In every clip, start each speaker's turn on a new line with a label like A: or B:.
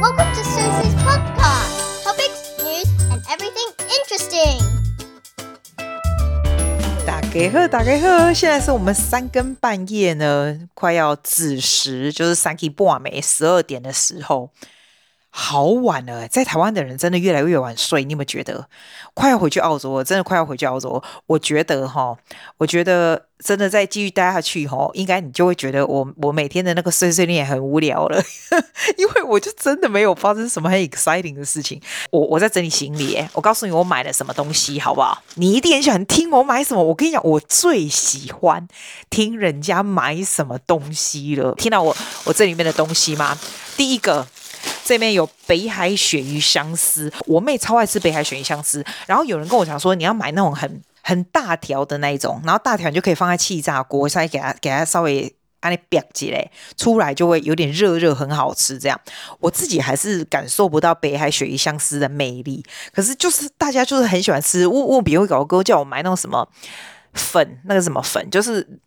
A: Welcome to Susie's podcast. Topics, news, and everything interesting.
B: 大家好，大家好，现在是我们三更半夜呢，快要子时，就是三更半暝十二点的时候。好晚了，在台湾的人真的越来越晚睡。你有没有觉得快要回去澳洲了？真的快要回去澳洲。我觉得哈，我觉得真的再继续待下去哈，应该你就会觉得我我每天的那个碎碎念很无聊了，因为我就真的没有发生什么很 exciting 的事情。我我在整理行李，我告诉你我买了什么东西，好不好？你一定很喜欢听我买什么。我跟你讲，我最喜欢听人家买什么东西了。听到我我这里面的东西吗？第一个。这边有北海鳕鱼香丝，我妹超爱吃北海鳕鱼香丝。然后有人跟我讲说，你要买那种很很大条的那一种，然后大条你就可以放在气炸锅，稍微给它给它稍微按那煸几嘞，出来就会有点热热，很好吃。这样我自己还是感受不到北海鳕鱼香丝的魅力，可是就是大家就是很喜欢吃。我我别人搞哥叫我买那种什么粉，那个什么粉就是。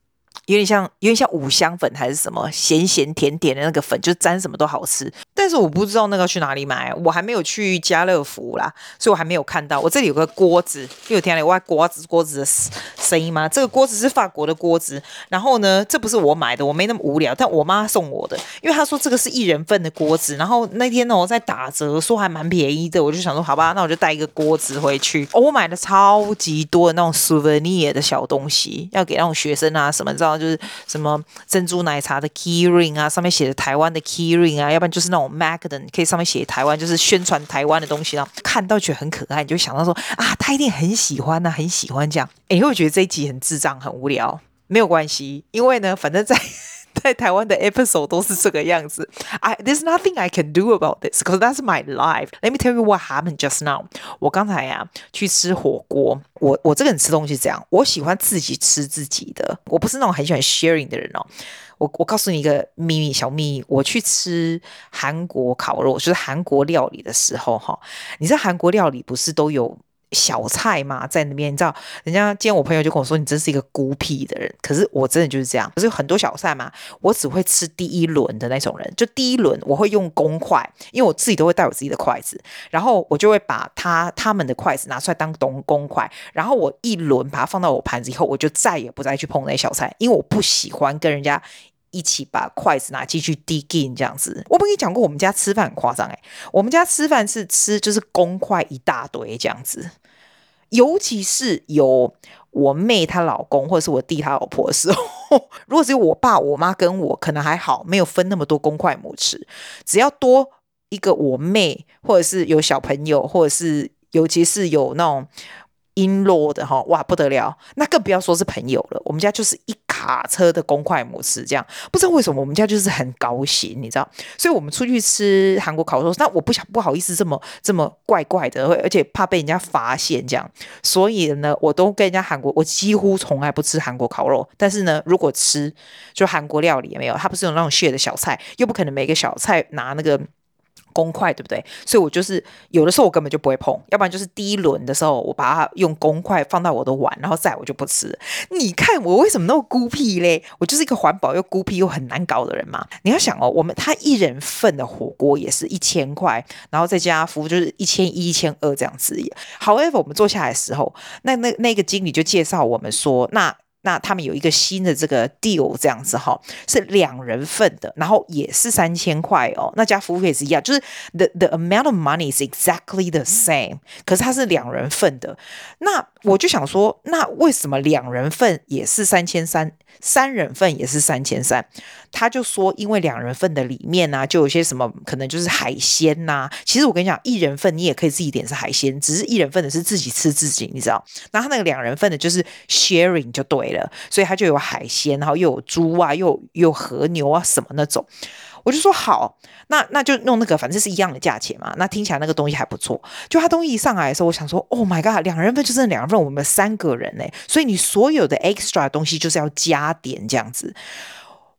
B: 有点像，有点像五香粉还是什么咸咸甜甜的那个粉，就沾什么都好吃。但是我不知道那个去哪里买，我还没有去家乐福啦，所以我还没有看到。我这里有个锅子，又有听到我锅子锅子的声音吗？这个锅子是法国的锅子。然后呢，这不是我买的，我没那么无聊，但我妈送我的，因为她说这个是一人份的锅子。然后那天呢，我在打折，说还蛮便宜的，我就想说好吧，那我就带一个锅子回去。哦，我买了超级多的那种 souvenir 的小东西，要给那种学生啊什么，知道就是什么珍珠奶茶的 key ring 啊，上面写着台湾的 key ring 啊，要不然就是那种。Macadam 可以上面写台湾，就是宣传台湾的东西，然后看到觉得很可爱，你就想到说啊，他一定很喜欢呐、很喜欢这样。诶，你会觉得这一集很智障，很无聊，没有关系，因为呢，反正在在台湾的 episode 都是这个样子。I there's nothing I can do about this because that's my life. Let me tell you what happened just now. 我刚才呀、啊、去吃火锅，我我这个人吃东西这样，我喜欢自己吃自己的，我不是那种很喜欢 sharing 的人哦。我我告诉你一个秘密小秘密，我去吃韩国烤肉，就是韩国料理的时候，哈，你知道韩国料理不是都有小菜嘛？在那边，你知道，人家今天我朋友就跟我说，你真是一个孤僻的人。可是我真的就是这样，可是很多小菜嘛，我只会吃第一轮的那种人。就第一轮我会用公筷，因为我自己都会带我自己的筷子，然后我就会把他他们的筷子拿出来当东公筷，然后我一轮把它放到我盘子以后，我就再也不再去碰那小菜，因为我不喜欢跟人家。一起把筷子拿进去 dig in 这样子，我不跟你讲过，我们家吃饭很夸张诶，我们家吃饭是吃就是公筷一大堆这样子，尤其是有我妹她老公或者是我弟他老婆的时候，如果只有我爸我妈跟我，可能还好，没有分那么多公筷母匙，只要多一个我妹，或者是有小朋友，或者是尤其是有那种。瓔珞的哈，哇不得了，那更不要说是朋友了。我们家就是一卡车的公筷母匙，这样不知道为什么我们家就是很高兴，你知道？所以我们出去吃韩国烤肉，那我不想不好意思这么这么怪怪的，而且怕被人家发现这样，所以呢，我都跟人家韩国，我几乎从来不吃韩国烤肉。但是呢，如果吃就韩国料理也没有，它不是有那种 share 的小菜，又不可能每个小菜拿那个。公筷对不对？所以我就是有的时候我根本就不会碰，要不然就是第一轮的时候我把它用公筷放到我的碗，然后再我就不吃。你看我为什么那么孤僻嘞？我就是一个环保又孤僻又很难搞的人嘛。你要想哦，我们他一人份的火锅也是一千块，然后再加服务就是一千一、一千二这样子。However，我们坐下来的时候，那那那个经理就介绍我们说，那。那他们有一个新的这个 deal，这样子哈，是两人份的，然后也是三千块哦。那加服务费也是一样，就是 the the amount of money is exactly the same，可是它是两人份的。那我就想说，那为什么两人份也是三千三，三人份也是三千三？他就说，因为两人份的里面呢、就有些什么可能就是海鲜呐、其实我跟你讲，一人份你也可以自己点是海鲜，只是一人份的是自己吃自己，你知道？然后他那个两人份的就是 sharing 就对了，所以他就有海鲜，然后又有猪啊，又有又和牛啊什么那种。我就说好，那那就弄那个，反正是一样的价钱嘛。那听起来那个东西还不错。就他东西一上来的时候，我想说，Oh my god，两人份就真的两人份，我们三个人嘞，所以你所有的 extra 东西就是要加点这样子。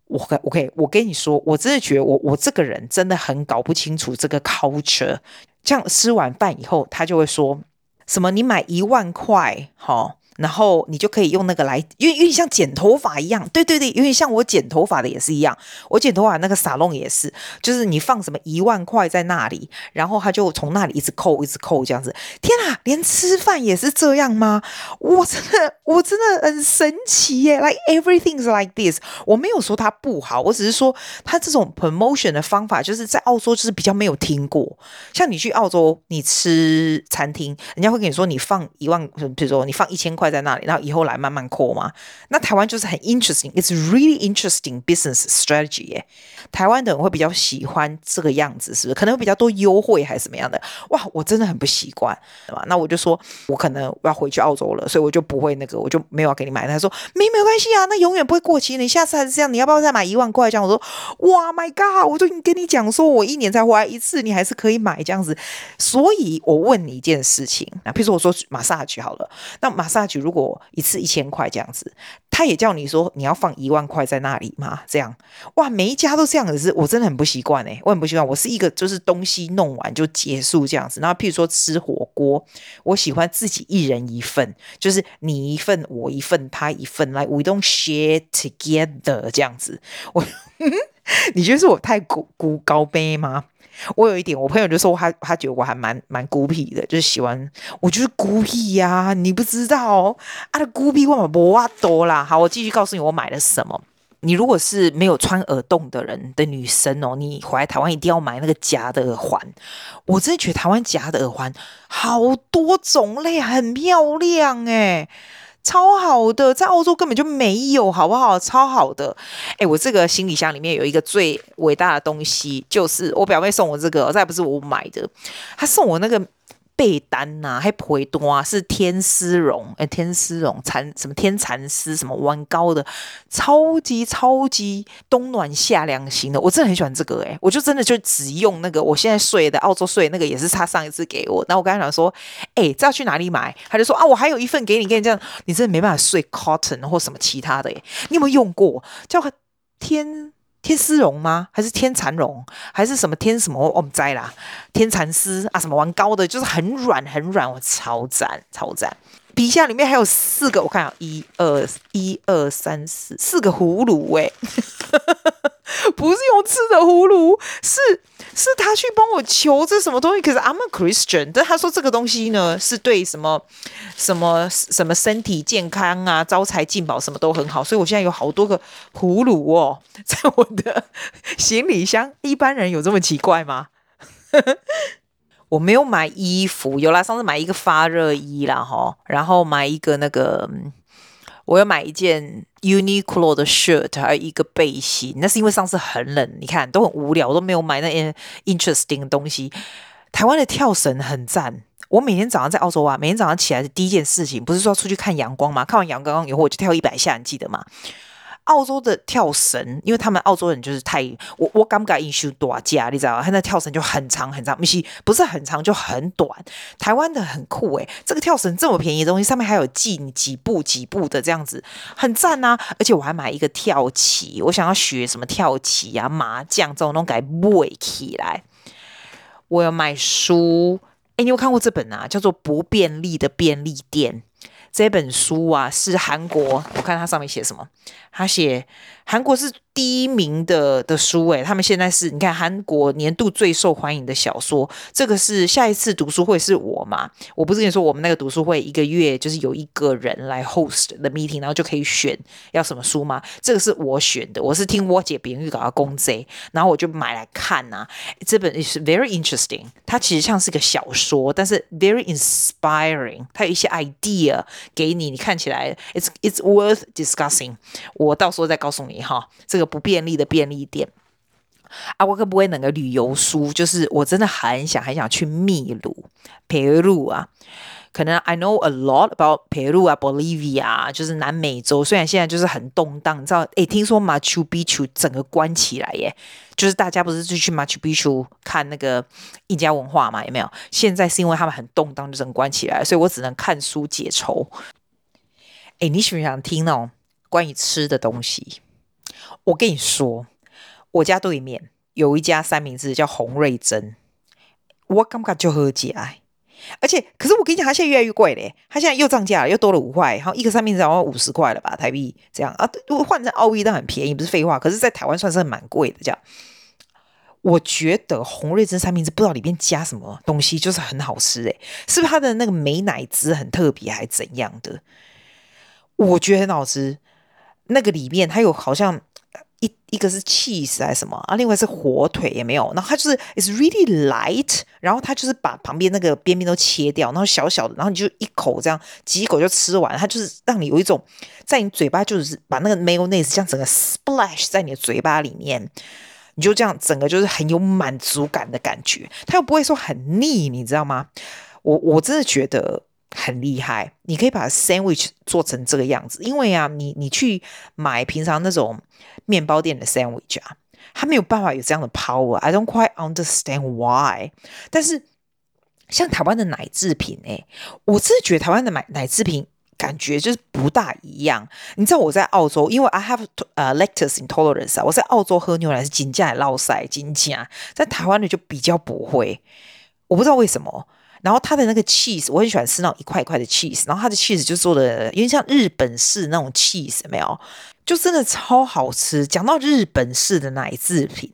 B: 我我可以，我跟你说，我真的觉得我我这个人真的很搞不清楚这个 culture。这样吃完饭以后，他就会说什么？你买一万块，哈。然后你就可以用那个来，因为有点像剪头发一样，对对对，有点像我剪头发的也是一样。我剪头发那个沙龙也是，就是你放什么一万块在那里，然后他就从那里一直扣，一直扣这样子。天啊，连吃饭也是这样吗？我真的，我真的很神奇耶！Like everything's like this。我没有说它不好，我只是说它这种 promotion 的方法，就是在澳洲就是比较没有听过。像你去澳洲，你吃餐厅，人家会跟你说你放一万，比如说你放一千块。在那里，然后以后来慢慢扩嘛。那台湾就是很 interesting，it's really interesting business strategy 耶。台湾的人会比较喜欢这个样子，是不是？可能会比较多优惠还是怎么样的？哇，我真的很不习惯，对吧？那我就说我可能要回去澳洲了，所以我就不会那个，我就没有要给你买。他说没没关系啊，那永远不会过期。你下次还是这样，你要不要再买一万块？这样我说哇，My God，我就跟你讲说，我一年才回来一次，你还是可以买这样子。所以我问你一件事情，那譬如说我说 massage 好了，那就如果一次一千块这样子。他也叫你说你要放一万块在那里吗？这样哇，每一家都这样子，是我真的很不习惯哎，我很不习惯。我是一个就是东西弄完就结束这样子。然后譬如说吃火锅，我喜欢自己一人一份，就是你一份我一份他一份来，like we don't share together 这样子。我 你觉得是我太孤孤高卑吗？我有一点，我朋友就说他他觉得我还蛮蛮孤僻的，就是喜欢我就是孤僻呀、你不知道啊的孤僻我嘛无法多啦。好，我继续告诉你我买了什么。你如果是没有穿耳洞的人的女生哦，你回来台湾一定要买那个夹的耳环。我真的觉得台湾夹的耳环好多种类，很漂亮诶。超好的，在澳洲根本就没有，好不好？超好的，哎，我这个行李箱里面有一个最伟大的东西，就是我表妹送我这个，再不是我买的，她送我那个。被单呐、啊，还陪多啊，是天丝绒，哎，天丝绒蚕什么天蚕丝什么弯高的，超级超级冬暖夏凉型的，我真的很喜欢这个哎，我就真的就只用那个，我现在睡的澳洲睡那个也是他上一次给我，然后我跟他讲说，哎，这要去哪里买？他就说啊，我还有一份给你，给你这样，你真的没办法睡 cotton 或什么其他的哎，你有没有用过叫天？天丝绒吗？还是天蚕绒？还是什么天什么？我们摘啦，天蚕丝啊，什么玩高的，就是很软很软，我超赞超赞。皮箱里面还有四个，我看啊，一二一二三四四个葫芦哎。不是用吃的葫芦，是是他去帮我求这什么东西。可是 I'm a Christian，但他说这个东西呢是对什么什么什么身体健康啊、招财进宝什么都很好。所以我现在有好多个葫芦哦，在我的行李箱。一般人有这么奇怪吗？我没有买衣服，有啦，上次买一个发热衣啦哈，然后买一个那个。我要买一件 Uniqlo 的 shirt，还有一个背心。那是因为上次很冷，你看都很无聊，我都没有买那些 interesting 的东西。台湾的跳绳很赞，我每天早上在澳洲啊，每天早上起来的第一件事情，不是说出去看阳光吗？看完阳光以后，我就跳一百下，你记得吗？澳洲的跳绳，因为他们澳洲人就是太我我敢不敢一修多加，你知道吗？他那跳绳就很长很长，不是不是很长就很短。台湾的很酷诶，这个跳绳这么便宜的东西，上面还有记你几步几步的这样子，很赞呐、啊！而且我还买一个跳棋，我想要学什么跳棋啊、麻将这种东西，给背起来。我要买书，诶，你有看过这本啊？叫做《不便利的便利店》。这本书啊，是韩国，我看它上面写什么？他写韩国是第一名的的书，诶，他们现在是你看韩国年度最受欢迎的小说，这个是下一次读书会是我嘛？我不是跟你说我们那个读书会一个月就是有一个人来 host the meeting，然后就可以选要什么书吗？这个是我选的，我是听我姐别人预告公贼，然后我就买来看呐、啊。这本是 very interesting，它其实像是个小说，但是 very inspiring，它有一些 idea 给你，你看起来 it's it's worth discussing。我到时候再告诉你哈，这个不便利的便利店啊，我可不会那个旅游书，就是我真的很想很想去秘鲁、秘鲁啊，可能 I know a lot about 秘鲁啊、Bolivia，就是南美洲，虽然现在就是很动荡，你知道？诶，听说 Machu Picchu 整个关起来耶，就是大家不是就去 Machu Picchu 看那个印加文化嘛？有没有？现在是因为他们很动荡，就整关起来，所以我只能看书解愁。诶，你喜不喜欢听那种？关于吃的东西，我跟你说，我家对面有一家三明治叫洪瑞珍，我感觉就喝起来，而且，可是我跟你讲，它现在越来越贵嘞，它现在又涨价了，又多了五块，然后一个三明治好像五十块了吧，台币这样啊，如果换成澳币，当然很便宜，不是废话。可是，在台湾算是蛮贵的，这样。我觉得红瑞珍三明治不知道里面加什么东西，就是很好吃诶，是不是它的那个美乃滋很特别，还是怎样的？我觉得很好吃。那个里面它有好像一一个是 cheese 还是什么啊，另外是火腿也没有。然后它就是 it's really light，然后它就是把旁边那个边边都切掉，然后小小的，然后你就一口这样几口就吃完。它就是让你有一种在你嘴巴就是把那个 mayonnaise 像整个 splash 在你的嘴巴里面。你就这样，整个就是很有满足感的感觉，它又不会说很腻，你知道吗？我我真的觉得很厉害。你可以把 sandwich 做成这个样子，因为啊，你你去买平常那种面包店的 sandwich 啊，它没有办法有这样的 power。I don't quite understand why。但是像台湾的奶制品，哎，我真的觉得台湾的奶奶制品。感觉就是不大一样，你知道我在澳洲，因为 I have 呃、uh, lactose intolerance，我在澳洲喝牛奶是金价落塞金价，在台湾的就比较不会，我不知道为什么。然后它的那个 cheese，我很喜欢吃那种一块一块的 cheese，然后它的 cheese 就做的有点像日本式那种 cheese，没有？就真的超好吃。讲到日本式的奶制品。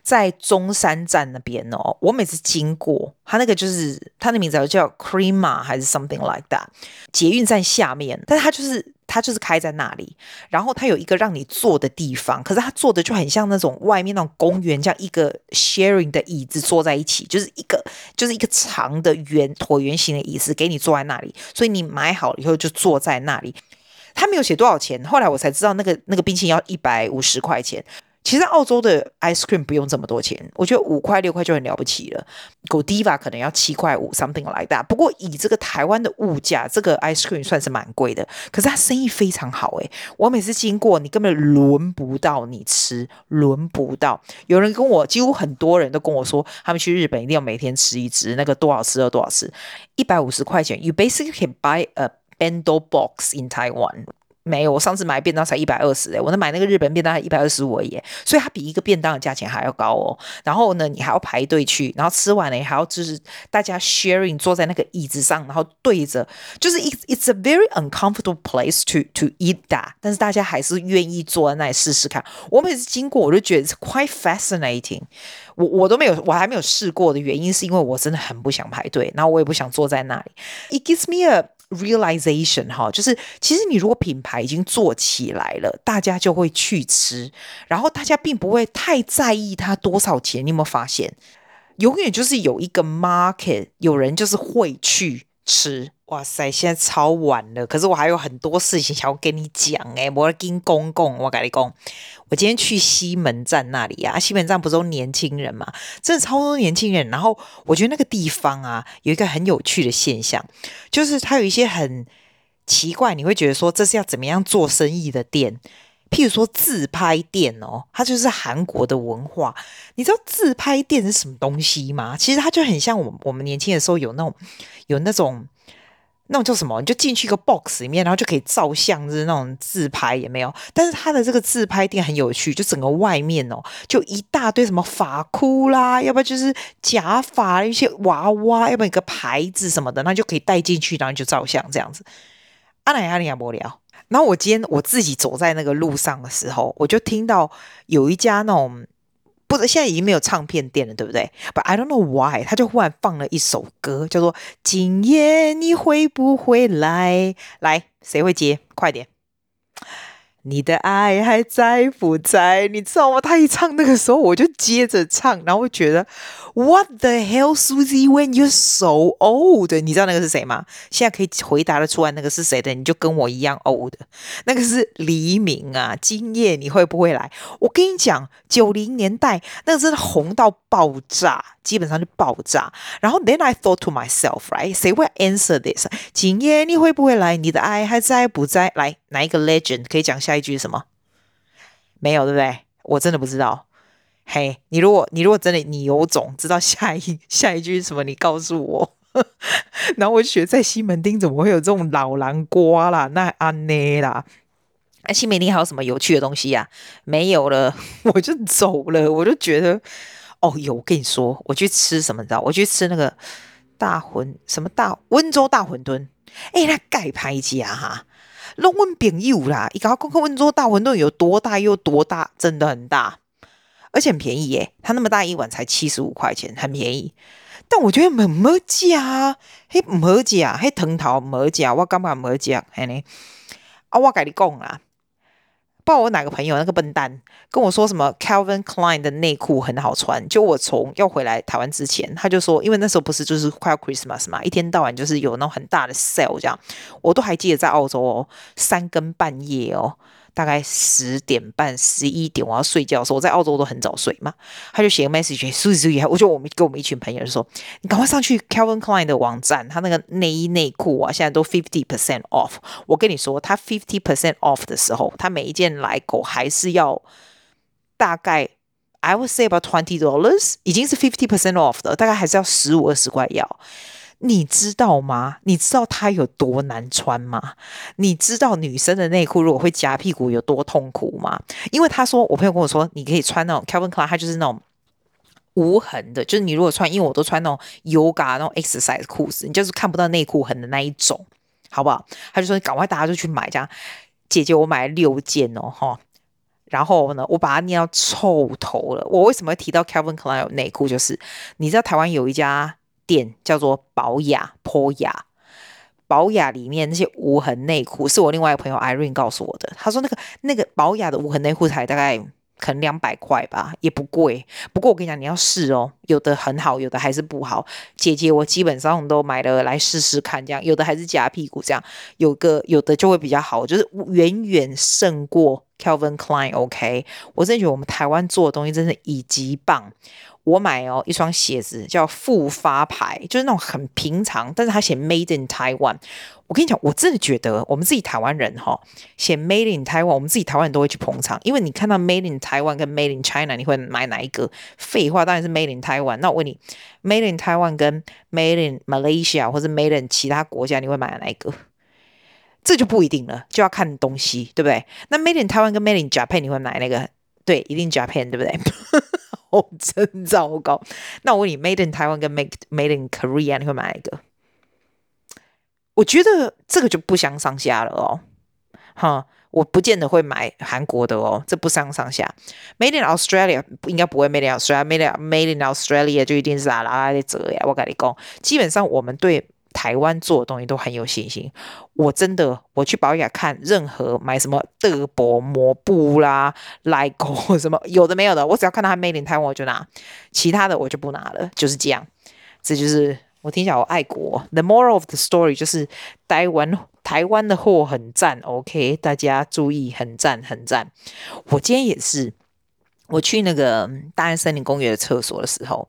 B: 在中山站那边哦，我每次经过它那个就是它的名字叫 crema 还是 something like that，捷运站下面，但是它就是它就是开在那里，然后它有一个让你坐的地方，可是它坐的就很像那种外面那种公园这样一个 sharing 的椅子坐在一起，就是一个就是一个长的圆椭圆形的椅子给你坐在那里，所以你买好了以后就坐在那里，他没有写多少钱，后来我才知道那个那个冰淇淋要一百五十块钱。其实澳洲的 ice cream 不用这么多钱，我觉得五块六块就很了不起了。Godiva 可能要七块五，something like that。不过以这个台湾的物价，这个 ice cream 算是蛮贵的。可是它生意非常好诶，我每次经过，你根本轮不到你吃，轮不到。有人跟我，几乎很多人都跟我说，他们去日本一定要每天吃一支，那个多少吃了多少吃，一百五十块钱，you basically can buy a bento box in Taiwan。没有，我上次买便当才一百二十诶，我那买那个日本便当才一百二十五耶，所以它比一个便当的价钱还要高哦。然后呢，你还要排队去，然后吃完了还要就是大家 sharing 坐在那个椅子上，然后对着，就是 it's it's a very uncomfortable place to to eat that，但是大家还是愿意坐在那里试试看。我每次经过我就觉得 quite fascinating。我我都没有，我还没有试过的原因是因为我真的很不想排队，然后我也不想坐在那里。It gives me a realization 哈，就是其实你如果品牌已经做起来了，大家就会去吃，然后大家并不会太在意它多少钱。你有没有发现，永远就是有一个 market，有人就是会去吃。哇塞，现在超晚了，可是我还有很多事情想要跟你讲诶，我要跟公公，我跟你讲，我今天去西门站那里啊，西门站不是都年轻人嘛，真的超多年轻人。然后我觉得那个地方啊，有一个很有趣的现象，就是它有一些很奇怪，你会觉得说这是要怎么样做生意的店，譬如说自拍店哦，它就是韩国的文化。你知道自拍店是什么东西吗？其实它就很像我我们年轻的时候有那种有那种。那种叫什么？你就进去一个 box 里面，然后就可以照相，就是那种自拍也没有。但是它的这个自拍店很有趣，就整个外面哦，就一大堆什么发箍啦，要不然就是假发一些娃娃，要不然一个牌子什么的，那就可以带进去，然后就照相这样子。阿奶阿尼亚伯聊。然后我今天我自己走在那个路上的时候，我就听到有一家那种。不是，现在已经没有唱片店了，对不对？But I don't know why，他就忽然放了一首歌，叫做《今夜你会不会来》。来，谁会接？快点！你的爱还在不在？你知道吗？他一唱那个时候，我就接着唱，然后我觉得 What the hell, Susie? When you're so old？你知道那个是谁吗？现在可以回答得出来那个是谁的，你就跟我一样 old。那个是黎明啊！今夜你会不会来？我跟你讲，九零年代那个真的红到爆炸，基本上就爆炸。然后 Then I thought to myself, right？谁会 answer this？今夜你会不会来？你的爱还在不在？来，哪一个 legend 可以讲下一句什么？没有，对不对？我真的不知道。嘿，你如果你如果真的你有种知道下一 下一句是什么，你告诉我。然后我学在西门町怎么会有这种老南瓜啦？那安内啦？哎，西门町还有什么有趣的东西呀、啊？没有了，我就走了。我就觉得，哦有，我跟你说，我去吃什么？你知道？我去吃那个大馄什么大温州大馄饨，哎，那盖牌家哈，拢阮朋友啦，伊甲我讲讲温州大馄饨有多大又多大，真的很大，而且很便宜耶，它那么大一碗才七十五块钱，很便宜。但我觉得很没价啊，嘿，唔好价，嘿，藤桃唔好价，我感觉唔好价，嘿呢，啊，我跟你讲啦。不知道我哪个朋友那个笨蛋跟我说什么 Calvin Klein 的内裤很好穿，就我从要回来台湾之前，他就说，因为那时候不是就是快要 Christmas 嘛，一天到晚就是有那种很大的 sale 这样，我都还记得在澳洲哦，三更半夜哦。大概十点半、十一点，我要睡觉的时候，我在澳洲都很早睡嘛。他就写个 message，所以，我就我们跟我们一群朋友就说：“你赶快上去 Calvin Klein 的网站，他那个内衣内裤啊，现在都 fifty percent off。我跟你说，他 fifty percent off 的时候，他每一件来购还是要大概 I would say about twenty dollars，已经是 fifty percent off 的，大概还是要十五二十块要。”你知道吗？你知道它有多难穿吗？你知道女生的内裤如果会夹屁股有多痛苦吗？因为他说，我朋友跟我说，你可以穿那种 Calvin Klein，它就是那种无痕的，就是你如果穿，因为我都穿那种 Yoga 那种 exercise 裤子，你就是看不到内裤痕的那一种，好不好？他就说，你赶快大家就去买，这样。姐姐，我买了六件哦，哈。然后呢，我把它念到臭头了。我为什么会提到 Calvin Klein 有内裤？就是你知道台湾有一家。店叫做宝雅坡雅，宝雅里面那些无痕内裤是我另外一个朋友 Irene 告诉我的。他说那个那个宝雅的无痕内裤才大概可能两百块吧，也不贵。不过我跟你讲，你要试哦，有的很好，有的还是不好。姐姐，我基本上都买了来试试看，这样有的还是夹屁股，这样有个有的就会比较好，就是远远胜过 Calvin Klein。OK，我真的觉得我们台湾做的东西真的以极棒。我买哦一双鞋子叫复发牌，就是那种很平常，但是他写 Made in Taiwan。我跟你讲，我真的觉得我们自己台湾人哈、哦，写 Made in Taiwan，我们自己台湾人都会去捧场，因为你看到 Made in Taiwan 跟 Made in China，你会买哪一个？废话，当然是 Made in Taiwan。那我问你，Made in Taiwan 跟 Made in Malaysia 或者 Made in 其他国家，你会买哪一个？这就不一定了，就要看东西，对不对？那 Made in Taiwan 跟 Made in Japan，你会买那个？对，一定 Japan，对不对？哦，真糟糕！那我问你，Made in Taiwan 跟 Made Made in Korea，你会买哪一个？我觉得这个就不相上下了哦。哈，我不见得会买韩国的哦，这不相上下。Made in Australia 应该不会，Made in Australia，Made in Made in Australia 就一定是啊啦啦的折呀。我跟你讲，基本上我们对。台湾做的东西都很有信心，我真的我去保雅看任何买什么德国抹布啦、来购什么有的没有的，我只要看到它 Made in Taiwan 我就拿，其他的我就不拿了，就是这样。这就是我听起来我爱国。The moral of the story 就是台湾台湾的货很赞，OK，大家注意，很赞很赞。我今天也是，我去那个大安森林公园的厕所的时候。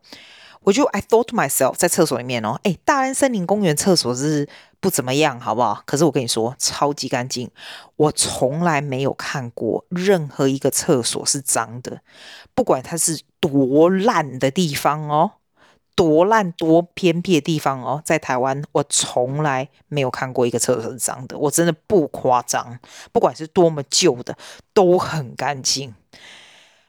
B: 我就 I thought to myself，在厕所里面哦，哎，大安森林公园厕所是不怎么样，好不好？可是我跟你说，超级干净，我从来没有看过任何一个厕所是脏的，不管它是多烂的地方哦，多烂多偏僻的地方哦，在台湾我从来没有看过一个厕所是脏的，我真的不夸张，不管是多么旧的，都很干净，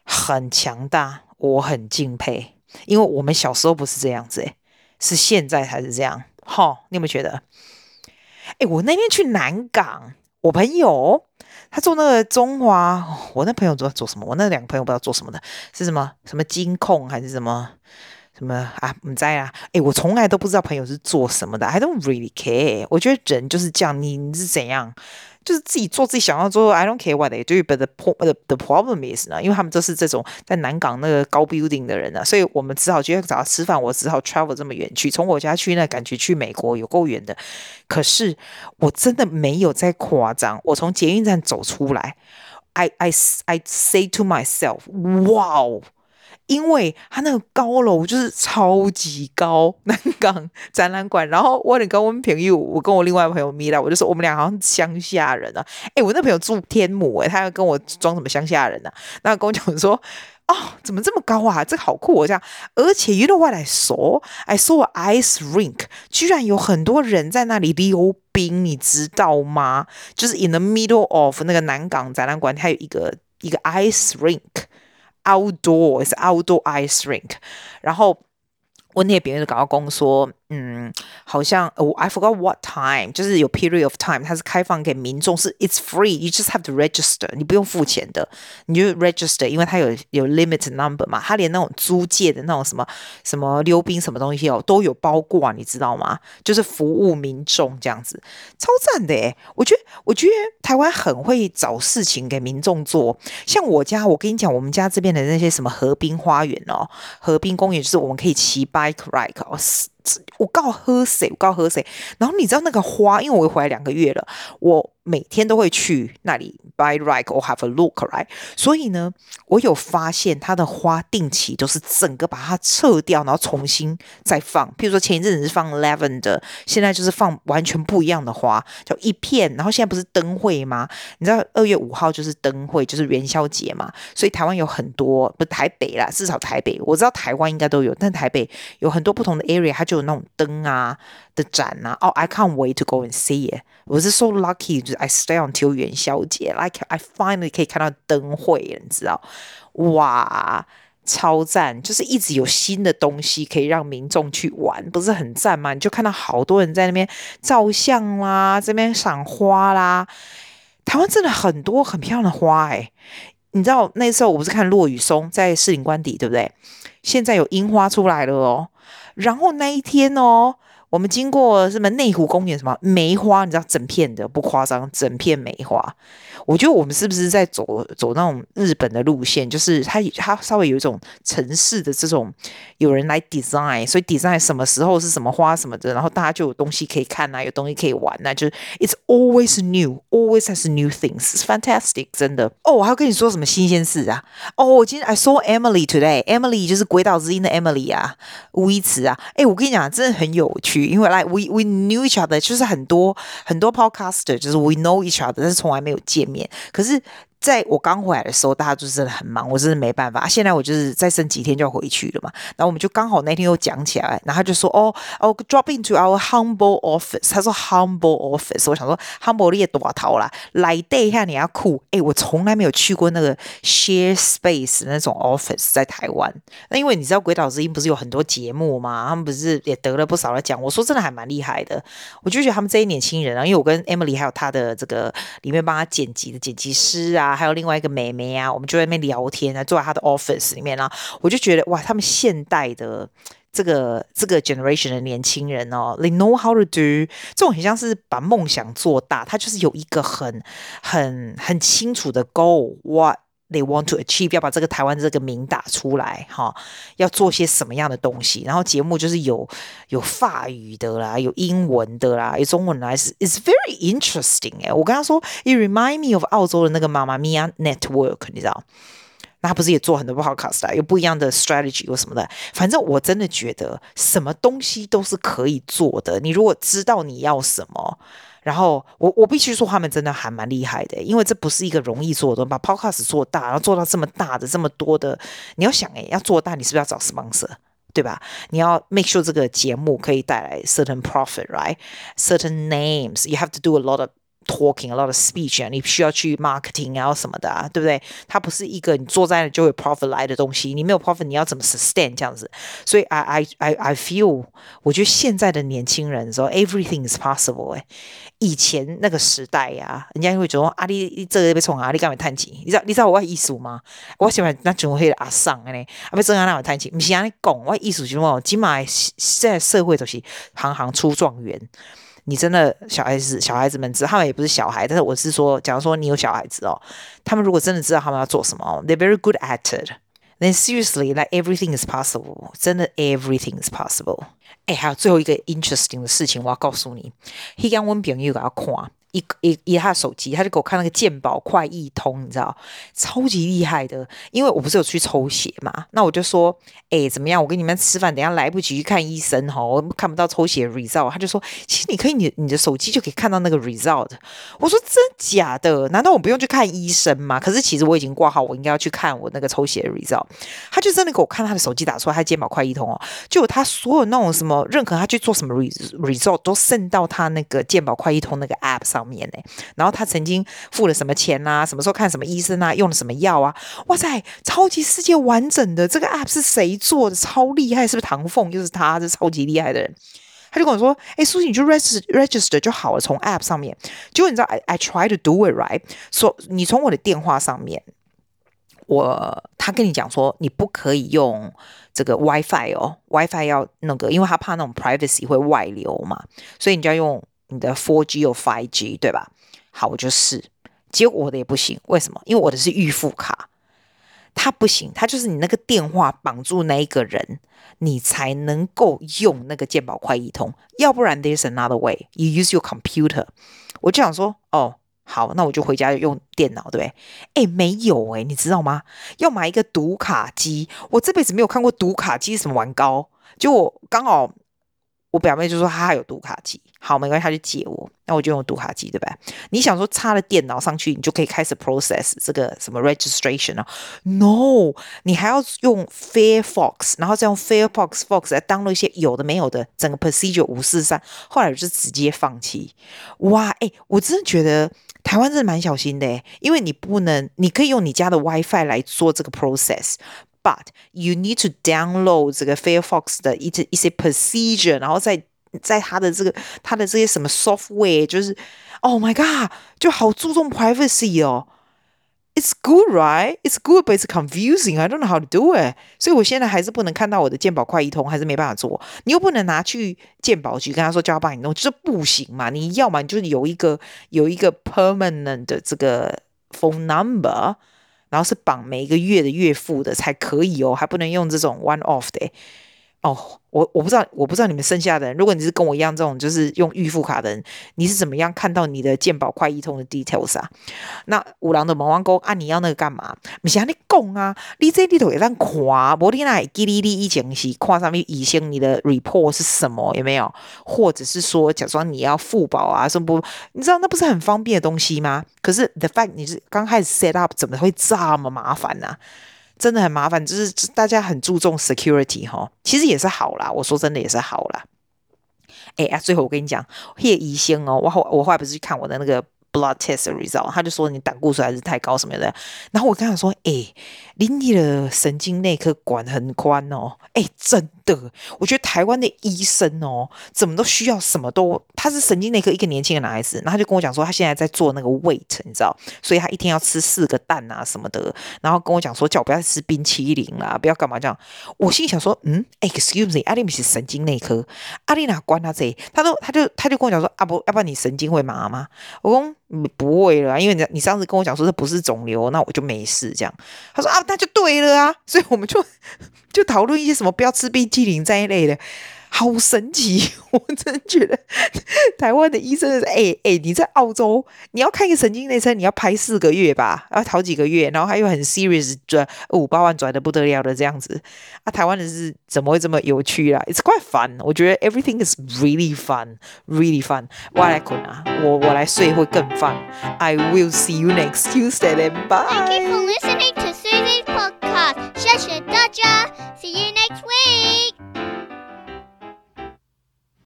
B: 很强大，我很敬佩。因为我们小时候不是这样子，诶，是现在才是这样。哈，你有没有觉得？诶，我那天去南港，我朋友他做那个中华，我那朋友做做什么？我那两个朋友不知道做什么的，是什么什么金控还是什么什么啊？不知道啊。诶，我从来都不知道朋友是做什么的。I don't really care。我觉得人就是这样，你你是怎样？就是自己做自己想要做，I don't care what they do，but the the problem is 呢，因为他们都是这种在南港那个高 building 的人啊，所以我们只好今天找他吃饭，我只好 travel 这么远去，从我家去那感觉去美国有够远的，可是我真的没有在夸张，我从捷运站走出来，I I I say to myself，哇哦。因为它那个高楼就是超级高，南港展览馆。然后我跟我们朋友，我跟我另外一朋友咪啦，我就说我们俩好像乡下人啊。诶，我那朋友住天母，诶，他要跟我装什么乡下人呢、啊？那跟我讲说，哦，怎么这么高啊？这个好酷哦，这样。而且 you know what I saw? I saw ice rink，居然有很多人在那里溜冰，你知道吗？就是 in the middle of 那个南港展览馆，它有一个一个 ice rink。Outdoor is outdoor ice rink，然后我那边别人就搞到公说，嗯，好像哦，I forgot what time，就是有 period of time，它是开放给民众，是 it's free，you just have to register，你不用付钱的，你就 register，因为它有有 limit number 嘛，它连那种租借的那种什么什么溜冰什么东西哦，都有包括，你知道吗？就是服务民众这样子，超赞的诶，我觉得我觉得台湾很会找事情给民众做，像我家，我跟你讲，我们家这边的那些什么河滨花园哦，河滨公园，就是我们可以骑 bike ride 哦。我告喝谁，我告喝谁。然后你知道那个花，因为我回来两个月了，我每天都会去那里 buy right or have a look right。所以呢，我有发现它的花定期都是整个把它撤掉，然后重新再放。譬如说前一阵子是放 lavender，现在就是放完全不一样的花，叫一片。然后现在不是灯会吗？你知道二月五号就是灯会，就是元宵节嘛。所以台湾有很多，不台北啦，至少台北我知道台湾应该都有，但台北有很多不同的 area，它就有那种灯啊展啊。哦、，I can't wait to go and see it。我是 so lucky，就是 I stay until 元宵节，like I finally 可以看到灯会，你知道？哇，超赞！就是一直有新的东西可以让民众去玩，不是很赞吗？你就看到好多人在那边照相啦，这边赏花啦。台湾真的很多很漂亮的花哎、你知道那时候我不是看落羽松在士林官邸，对不对？现在有樱花出来了哦。然后那一天哦，我们经过什么内湖公园，什么梅花，你知道整片的不夸张，整片梅花。我觉得我们是不是在走走那种日本的路线？就是它它稍微有一种城市的这种有人来 design，所以 design 什么时候是什么花什么的，然后大家就有东西可以看啊，有东西可以玩啊，就是 it's always new，always has new things，fantastic，真的。哦，我还要跟你说什么新鲜事啊？哦，我今天 I saw Emily today，Emily 就是鬼岛之音的 Emily 啊，吴一慈啊。哎，我跟你讲，真的很有趣，因为 like we we knew each other，就是很多很多 podcaster，就是 we know each other，但是从来没有见面。可是。在我刚回来的时候，大家就真的很忙，我真的没办法。现在我就是再剩几天就要回去了嘛，然后我们就刚好那天又讲起来，然后他就说：“哦哦，drop into our humble office。”他说 “humble office”，我想说 “humble” 你多少啦？来对一下你要酷。哎，我从来没有去过那个 share space 那种 office 在台湾。那因为你知道《鬼岛之音》不是有很多节目嘛，他们不是也得了不少的奖。我说真的还蛮厉害的，我就觉得他们这些年轻人啊，因为我跟 Emily 还有他的这个里面帮他剪辑的剪辑师啊。还有另外一个妹妹啊，我们就在那边聊天啊，坐在她的 office 里面啊，我就觉得哇，他们现代的这个这个 generation 的年轻人哦，they know how to do，这种很像是把梦想做大，他就是有一个很很很清楚的 goal，what。They want to achieve，要把这个台湾这个名打出来哈，要做些什么样的东西？然后节目就是有有法语的啦，有英文的啦，有中文来是，is very interesting 哎。我跟他说，it remind me of 澳洲的那个妈妈咪呀 network，你知道？那不是也做很多 podcast 啊，有不一样的 strategy 有什么的？反正我真的觉得什么东西都是可以做的。你如果知道你要什么。然后我我必须说，他们真的还蛮厉害的，因为这不是一个容易做的，把 Podcast 做大，然后做到这么大的、这么多的，你要想哎，要做大，你是不是要找 sponsor，对吧？你要 make sure 这个节目可以带来 certain profit，right？certain names，you have to do a lot of talking a lot of speech 啊，你需要去 marketing 啊什么的啊，对不对？它不是一个你坐在那就会 profit 来的东西，你没有 profit，你要怎么 sustain 这样子？所以 I I I I feel，我觉得现在的年轻人说 everything is possible 哎，以前那个时代呀、啊，人家会觉得啊，你你这个被从啊，你干嘛叹气？你知道你知道我意思吗？我喜欢那种黑阿桑呢，啊被这样那么叹气，不是啊你讲我意思就是说，起码现在社会都是行行出状元。你真的小孩子，小孩子们知道，他们也不是小孩，但是我是说，假如说你有小孩子哦，他们如果真的知道他们要做什么，they're very good at it. Then seriously, like everything is possible. 真的 everything is possible. 哎，还有最后一个 interesting 的事情，我要告诉你，他讲我朋友给他看。一一一他的手机，他就给我看那个健宝快易通，你知道，超级厉害的。因为我不是有去抽血嘛，那我就说，哎，怎么样？我跟你们吃饭，等下来不及去看医生哈，我看不到抽血 result。他就说，其实你可以，你你的手机就可以看到那个 result。我说真假的？难道我不用去看医生吗？可是其实我已经挂号，我应该要去看我那个抽血 result。他就真的给我看他的手机打出来，他健宝快易通哦，就他所有那种什么认可他去做什么 result 都渗到他那个健宝快易通那个 app 上。上面呢，然后他曾经付了什么钱啊？什么时候看什么医生啊？用了什么药啊？哇塞，超级世界完整的这个 app 是谁做的？超厉害，是不是唐凤？就是他，是超级厉害的人。他就跟我说：“哎，苏西，你就 register register 就好了，从 app 上面。”结果你知道，I I try to do it right，说、你从我的电话上面，我他跟你讲说你不可以用这个 WiFi 哦，WiFi 要那个，因为他怕那种 privacy 会外流嘛，所以你就要用你的 4G 或 5G，对吧？好，我就试，结果我的也不行，为什么？因为我的是预付卡。他不行，他就是你那个电话绑住那一个人，你才能够用那个健保快易通，要不然 there's another way. You use your computer。我就想说，哦，好，那我就回家用电脑，对不对？哎，没有哎，你知道吗？要买一个读卡机，我这辈子没有看过读卡机什么玩高，就我刚好。我表妹就说她有读卡机，好，没关系，她就借我，那我就用读卡机，对吧？你想说插了电脑上去，你就可以开始 process 这个什么 registration 啊？No，你还要用 Firefox，然后再用 Firefox Fox 来 download 一些有的没有的，整个 procedure 五四三，后来我就直接放弃。哇，哎，我真的觉得台湾真的蛮小心的，因为你不能，你可以用你家的 WiFi 来做这个 process。But you need to download 这个 Firefox 的一些一些 procedure，然后在在它的这个它的这些什么 software，就是 Oh my God，就好注重 privacy 哦。It's good, right? It's good, but it's confusing. I don't know how to do it. 所以我现在还是不能看到我的健保快易通，还是没办法做。你又不能拿去健保局跟他说叫他帮你弄，就是不行嘛。你要嘛，你就是有一个有一个 permanent 的这个 phone number。 然后是绑每一个月的月付的才可以哦，还不能用这种 one off 的哦。我我不知道，我不知道你们剩下的人，如果你是跟我一样这种就是用预付卡的人，你是怎么样看到你的健保快易通的 details 啊？那五郎的毛王哥啊，你要那个干嘛？不是你讲啊，你这里头也让看，无你那记哩哩以前是看上面以前你的 report 是什么有没有？或者是说，假装你要付保啊什么不？你知道那不是很方便的东西吗？可是 the fact 你是刚开始 set up，怎么会这么麻烦呢、真的很麻烦，就是大家很注重 security 哈，其实也是好啦。我说真的也是好啦。哎呀，最后我跟你讲，叶医生哦，我后我后来不是去看我的那个 blood test result，他就说你胆固醇还是太高什么的。然后我跟他说，哎，你的神经内科管很宽哦，哎，真。的，我觉得台湾的医生哦，怎么都需要什么都，他是神经内科一个年轻的男孩子，然后他就跟我讲说，他现在在做那个 weight，你知道，所以他一天要吃四个蛋啊什么的，然后跟我讲说，叫我不要吃冰淇淋啦，不要干嘛这样。我心里想说，嗯，excuse me，阿丽米是神经内科，阿丽哪管他这？他都，他就，他就跟我讲说，啊不，要不然你神经会麻吗？我不会了，因为你你上次跟我讲说这不是肿瘤，那我就没事这样。他说啊，那就对了啊，所以我们就 就讨论一些什么不要吃冰。激凌这一类的，好神奇！我真的觉得台湾的医生是，哎哎，你在澳洲，你要看一个神经内科，你要拍四个月吧，要好几个月，然后还有很 serious 转五八万转的不得了的这样子。啊，台湾人是怎么会这么有趣啊？It's quite fun，我觉得 everything is really fun，really fun。我来困啊，我我来睡会更 fun。I will see you next Tuesday，bye。Thank you for listening to